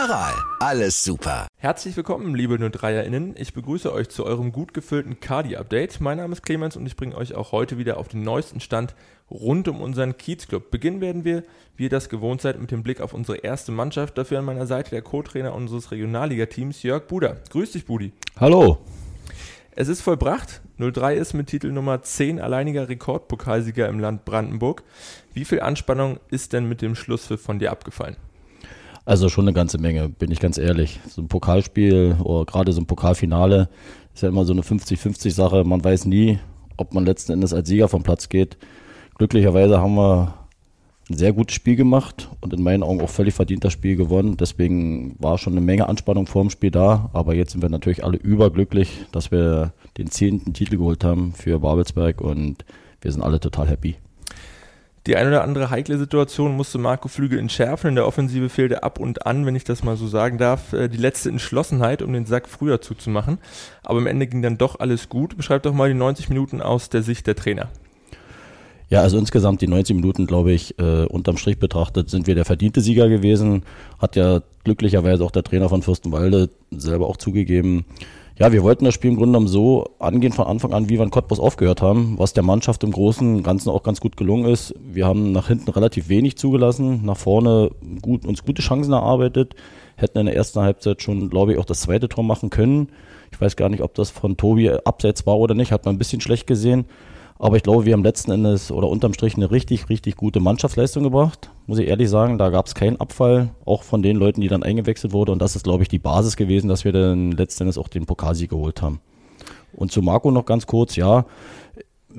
Aral, alles super. Herzlich willkommen, liebe 03erInnen. Ich begrüße euch zu eurem gut gefüllten Kadi-Update. Mein Name ist Clemens und ich bringe euch auch heute wieder auf den neuesten Stand rund um unseren Kiezclub. Beginnen werden wir, wie ihr das gewohnt seid, mit dem Blick auf unsere erste Mannschaft. Dafür an meiner Seite der Co-Trainer unseres Regionalliga-Teams, Jörg Buder. Grüß dich, Budi. Hallo. Es ist vollbracht. 03 ist mit Titel Nummer 10 alleiniger Rekordpokalsieger im Land Brandenburg. Wie viel Anspannung ist denn mit dem Schlusspfiff von dir abgefallen? Also schon eine ganze Menge, bin ich ganz ehrlich. So ein Pokalspiel oder gerade so ein Pokalfinale ist ja immer so eine 50-50 Sache. Man weiß nie, ob man letzten Endes als Sieger vom Platz geht. Glücklicherweise haben wir ein sehr gutes Spiel gemacht und in meinen Augen auch völlig verdient das Spiel gewonnen. Deswegen war schon eine Menge Anspannung vor dem Spiel da. Aber jetzt sind wir natürlich alle überglücklich, dass wir den zehnten Titel geholt haben für Babelsberg und wir sind alle total happy. Die eine oder andere heikle Situation musste Marco Flügel entschärfen. In der Offensive fehlte ab und an, wenn ich das mal so sagen darf, äh, die letzte Entschlossenheit, um den Sack früher zuzumachen. Aber am Ende ging dann doch alles gut. Beschreib doch mal die 90 Minuten aus der Sicht der Trainer. Ja, also insgesamt die 90 Minuten, glaube ich, äh, unterm Strich betrachtet, sind wir der verdiente Sieger gewesen. Hat ja glücklicherweise auch der Trainer von Fürstenwalde selber auch zugegeben. Ja, wir wollten das Spiel im Grunde genommen so angehen von Anfang an, wie wir in Cottbus aufgehört haben, was der Mannschaft im Großen und Ganzen auch ganz gut gelungen ist. Wir haben nach hinten relativ wenig zugelassen, nach vorne gut, uns gute Chancen erarbeitet, hätten in der ersten Halbzeit schon, glaube ich, auch das zweite Tor machen können. Ich weiß gar nicht, ob das von Tobi abseits war oder nicht, hat man ein bisschen schlecht gesehen. Aber ich glaube, wir haben letzten Endes oder unterm Strich eine richtig, richtig gute Mannschaftsleistung gebracht. Muss ich ehrlich sagen, da gab es keinen Abfall, auch von den Leuten, die dann eingewechselt wurden. Und das ist, glaube ich, die Basis gewesen, dass wir dann letzten Endes auch den Pokalsieg geholt haben. Und zu Marco noch ganz kurz, ja,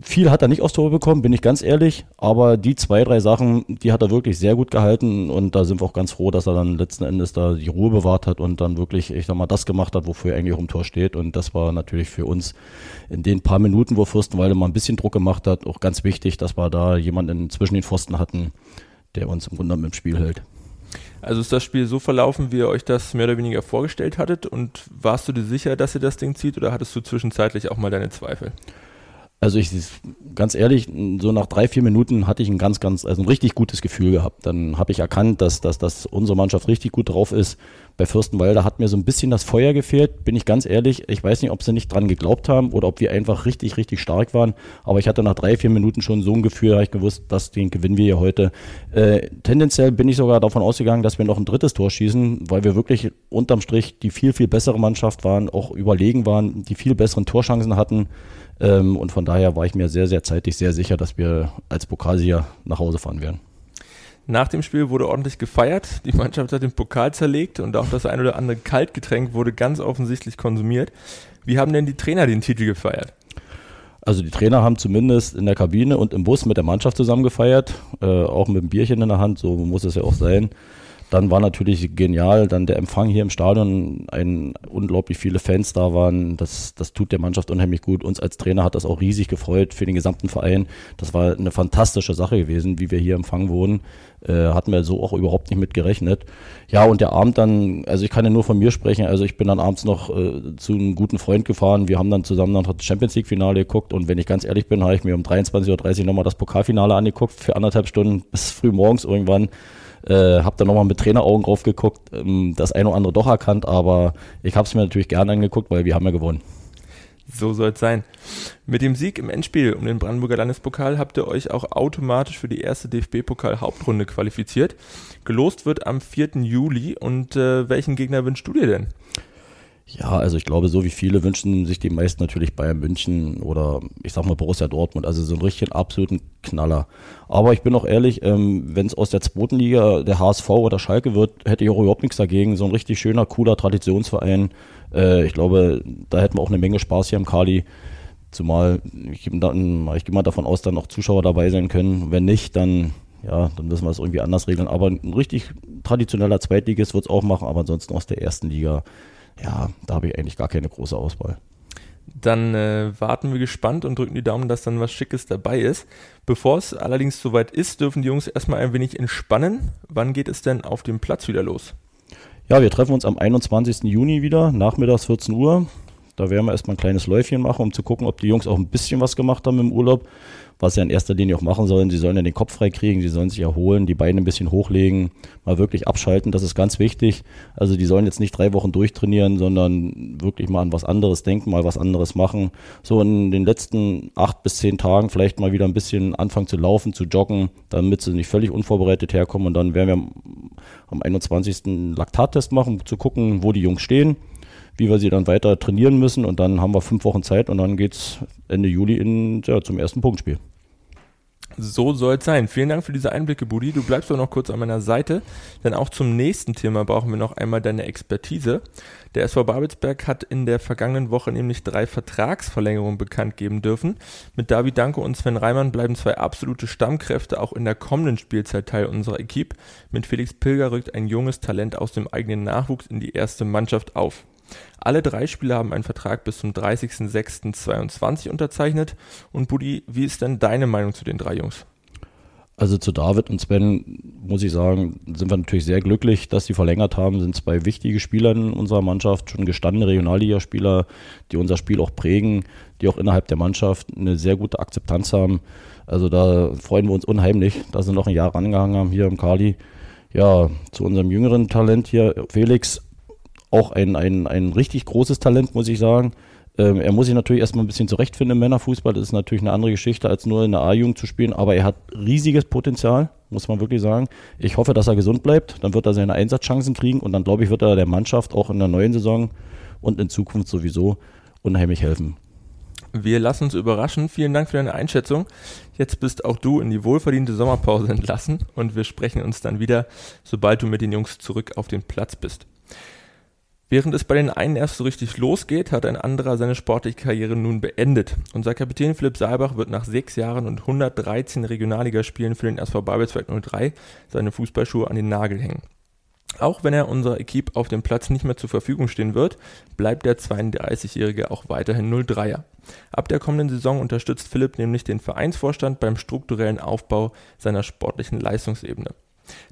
viel hat er nicht aufs Tor bekommen, bin ich ganz ehrlich. Aber die zwei, drei Sachen, die hat er wirklich sehr gut gehalten. Und da sind wir auch ganz froh, dass er dann letzten Endes da die Ruhe bewahrt hat und dann wirklich, ich sag mal, das gemacht hat, wofür er eigentlich auch im Tor steht. Und das war natürlich für uns in den paar Minuten, wo Fürstenwalde mal ein bisschen Druck gemacht hat, auch ganz wichtig, dass wir da jemanden zwischen den Pfosten hatten, der uns im Grunde im Spiel hält. Also ist das Spiel so verlaufen, wie ihr euch das mehr oder weniger vorgestellt hattet? Und warst du dir sicher, dass ihr das Ding zieht oder hattest du zwischenzeitlich auch mal deine Zweifel? Also ich ganz ehrlich, so nach drei, vier Minuten hatte ich ein ganz, ganz, also ein richtig gutes Gefühl gehabt. Dann habe ich erkannt, dass, dass, dass unsere Mannschaft richtig gut drauf ist. Bei Fürstenwalder hat mir so ein bisschen das Feuer gefehlt, bin ich ganz ehrlich. Ich weiß nicht, ob sie nicht dran geglaubt haben oder ob wir einfach richtig, richtig stark waren. Aber ich hatte nach drei, vier Minuten schon so ein Gefühl, habe ich gewusst, dass den gewinnen wir hier heute. Äh, tendenziell bin ich sogar davon ausgegangen, dass wir noch ein drittes Tor schießen, weil wir wirklich unterm Strich die viel, viel bessere Mannschaft waren, auch überlegen waren, die viel besseren Torschancen hatten. Ähm, und von daher war ich mir sehr, sehr zeitig sehr sicher, dass wir als Pokalsieger nach Hause fahren werden. Nach dem Spiel wurde ordentlich gefeiert. Die Mannschaft hat den Pokal zerlegt und auch das ein oder andere Kaltgetränk wurde ganz offensichtlich konsumiert. Wie haben denn die Trainer den Titel gefeiert? Also die Trainer haben zumindest in der Kabine und im Bus mit der Mannschaft zusammen gefeiert, äh, auch mit einem Bierchen in der Hand, so muss es ja auch sein. Dann war natürlich genial, dann der Empfang hier im Stadion, ein unglaublich viele Fans da waren. Das, das tut der Mannschaft unheimlich gut. Uns als Trainer hat das auch riesig gefreut für den gesamten Verein. Das war eine fantastische Sache gewesen, wie wir hier empfangen wurden. Äh, hatten wir so auch überhaupt nicht mit gerechnet. Ja, und der Abend dann, also ich kann ja nur von mir sprechen, also ich bin dann abends noch äh, zu einem guten Freund gefahren. Wir haben dann zusammen noch das Champions League Finale geguckt und wenn ich ganz ehrlich bin, habe ich mir um 23.30 Uhr nochmal das Pokalfinale angeguckt für anderthalb Stunden bis früh morgens irgendwann. Äh, habe dann nochmal mit Traineraugen drauf geguckt, ähm, das eine oder andere doch erkannt, aber ich habe es mir natürlich gerne angeguckt, weil wir haben ja gewonnen. So soll es sein. Mit dem Sieg im Endspiel um den Brandenburger Landespokal habt ihr euch auch automatisch für die erste DFB-Pokal-Hauptrunde qualifiziert. Gelost wird am 4. Juli und äh, welchen Gegner wünschst du dir denn? Ja, also ich glaube, so wie viele wünschen sich die meisten natürlich Bayern München oder ich sag mal Borussia Dortmund, also so einen richtigen absoluten Knaller. Aber ich bin auch ehrlich, ähm, wenn es aus der zweiten Liga der HSV oder Schalke wird, hätte ich auch überhaupt nichts dagegen. So ein richtig schöner, cooler Traditionsverein. Äh, ich glaube, da hätten wir auch eine Menge Spaß hier im Kali. Zumal ich, dann, ich gehe mal davon aus, dass noch Zuschauer dabei sein können. Wenn nicht, dann, ja, dann müssen wir es irgendwie anders regeln. Aber ein richtig traditioneller Zweitligist wird es auch machen, aber ansonsten aus der ersten Liga, ja, da habe ich eigentlich gar keine große Auswahl. Dann äh, warten wir gespannt und drücken die Daumen, dass dann was Schickes dabei ist. Bevor es allerdings soweit ist, dürfen die Jungs erstmal ein wenig entspannen. Wann geht es denn auf dem Platz wieder los? Ja, wir treffen uns am 21. Juni wieder, nachmittags 14 Uhr. Da werden wir erstmal ein kleines Läufchen machen, um zu gucken, ob die Jungs auch ein bisschen was gemacht haben im Urlaub was sie in erster Linie auch machen sollen. Sie sollen ja den Kopf frei kriegen, sie sollen sich erholen, die Beine ein bisschen hochlegen, mal wirklich abschalten, das ist ganz wichtig. Also die sollen jetzt nicht drei Wochen durchtrainieren, sondern wirklich mal an was anderes denken, mal was anderes machen. So in den letzten acht bis zehn Tagen vielleicht mal wieder ein bisschen anfangen zu laufen, zu joggen, damit sie nicht völlig unvorbereitet herkommen und dann werden wir am 21. Laktattest machen, um zu gucken, wo die Jungs stehen wie wir sie dann weiter trainieren müssen. Und dann haben wir fünf Wochen Zeit und dann geht es Ende Juli in, ja, zum ersten Punktspiel. So soll es sein. Vielen Dank für diese Einblicke, Budi. Du bleibst doch noch kurz an meiner Seite, denn auch zum nächsten Thema brauchen wir noch einmal deine Expertise. Der SV Babelsberg hat in der vergangenen Woche nämlich drei Vertragsverlängerungen bekannt geben dürfen. Mit David Danko und Sven Reimann bleiben zwei absolute Stammkräfte auch in der kommenden Spielzeit Teil unserer Equipe. Mit Felix Pilger rückt ein junges Talent aus dem eigenen Nachwuchs in die erste Mannschaft auf. Alle drei Spieler haben einen Vertrag bis zum 30.06.22 unterzeichnet. Und Budi, wie ist denn deine Meinung zu den drei Jungs? Also zu David und Sven muss ich sagen, sind wir natürlich sehr glücklich, dass sie verlängert haben. Sind zwei wichtige Spieler in unserer Mannschaft, schon gestandene Regionalligaspieler, die unser Spiel auch prägen, die auch innerhalb der Mannschaft eine sehr gute Akzeptanz haben. Also da freuen wir uns unheimlich, dass sie noch ein Jahr rangehangen haben hier im Kali. Ja, zu unserem jüngeren Talent hier, Felix, auch ein, ein, ein richtig großes Talent, muss ich sagen. Ähm, er muss sich natürlich erstmal ein bisschen zurechtfinden im Männerfußball. Das ist natürlich eine andere Geschichte, als nur in der A-Jugend zu spielen. Aber er hat riesiges Potenzial, muss man wirklich sagen. Ich hoffe, dass er gesund bleibt. Dann wird er seine Einsatzchancen kriegen. Und dann, glaube ich, wird er der Mannschaft auch in der neuen Saison und in Zukunft sowieso unheimlich helfen. Wir lassen uns überraschen. Vielen Dank für deine Einschätzung. Jetzt bist auch du in die wohlverdiente Sommerpause entlassen und wir sprechen uns dann wieder, sobald du mit den Jungs zurück auf den Platz bist. Während es bei den einen erst so richtig losgeht, hat ein anderer seine sportliche Karriere nun beendet. Unser Kapitän Philipp Saalbach wird nach sechs Jahren und 113 Regionalligaspielen für den SV Babelsberg 03 seine Fußballschuhe an den Nagel hängen. Auch wenn er unserer Equipe auf dem Platz nicht mehr zur Verfügung stehen wird, bleibt der 32-Jährige auch weiterhin 03er. Ab der kommenden Saison unterstützt Philipp nämlich den Vereinsvorstand beim strukturellen Aufbau seiner sportlichen Leistungsebene.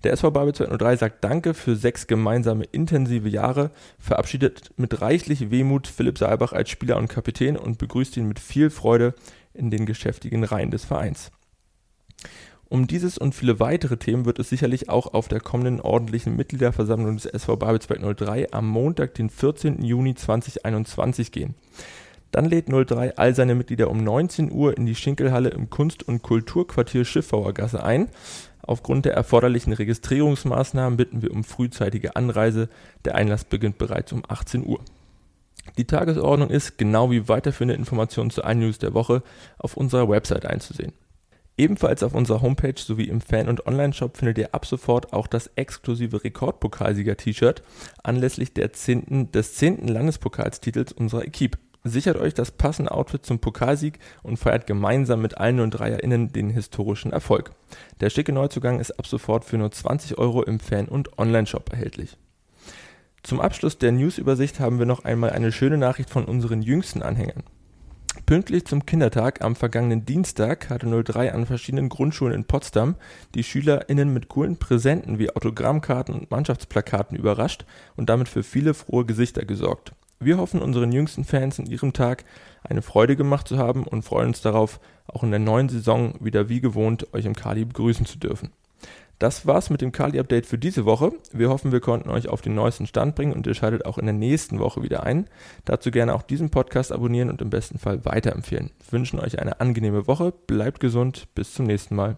Der SV Babel 203 sagt Danke für sechs gemeinsame intensive Jahre, verabschiedet mit reichlich Wehmut Philipp Saalbach als Spieler und Kapitän und begrüßt ihn mit viel Freude in den geschäftigen Reihen des Vereins. Um dieses und viele weitere Themen wird es sicherlich auch auf der kommenden ordentlichen Mitgliederversammlung des SV Babelsberg 03 am Montag, den 14. Juni 2021 gehen. Dann lädt 03 all seine Mitglieder um 19 Uhr in die Schinkelhalle im Kunst- und Kulturquartier Schiffbauergasse ein. Aufgrund der erforderlichen Registrierungsmaßnahmen bitten wir um frühzeitige Anreise. Der Einlass beginnt bereits um 18 Uhr. Die Tagesordnung ist, genau wie weiterführende Informationen zu allen News der Woche, auf unserer Website einzusehen. Ebenfalls auf unserer Homepage sowie im Fan- und Online-Shop findet ihr ab sofort auch das exklusive Rekordpokalsieger-T-Shirt anlässlich 10., des 10. Landespokalstitels unserer Equipe. Sichert euch das passende Outfit zum Pokalsieg und feiert gemeinsam mit allen 03erInnen den historischen Erfolg. Der schicke Neuzugang ist ab sofort für nur 20 Euro im Fan- und Online-Shop erhältlich. Zum Abschluss der Newsübersicht haben wir noch einmal eine schöne Nachricht von unseren jüngsten Anhängern. Pünktlich zum Kindertag am vergangenen Dienstag hatte 03 an verschiedenen Grundschulen in Potsdam die SchülerInnen mit coolen Präsenten wie Autogrammkarten und Mannschaftsplakaten überrascht und damit für viele frohe Gesichter gesorgt. Wir hoffen, unseren jüngsten Fans in ihrem Tag eine Freude gemacht zu haben und freuen uns darauf, auch in der neuen Saison wieder wie gewohnt euch im Kali begrüßen zu dürfen. Das war's mit dem Kali-Update für diese Woche. Wir hoffen, wir konnten euch auf den neuesten Stand bringen und ihr schaltet auch in der nächsten Woche wieder ein. Dazu gerne auch diesen Podcast abonnieren und im besten Fall weiterempfehlen. Wir wünschen euch eine angenehme Woche, bleibt gesund, bis zum nächsten Mal.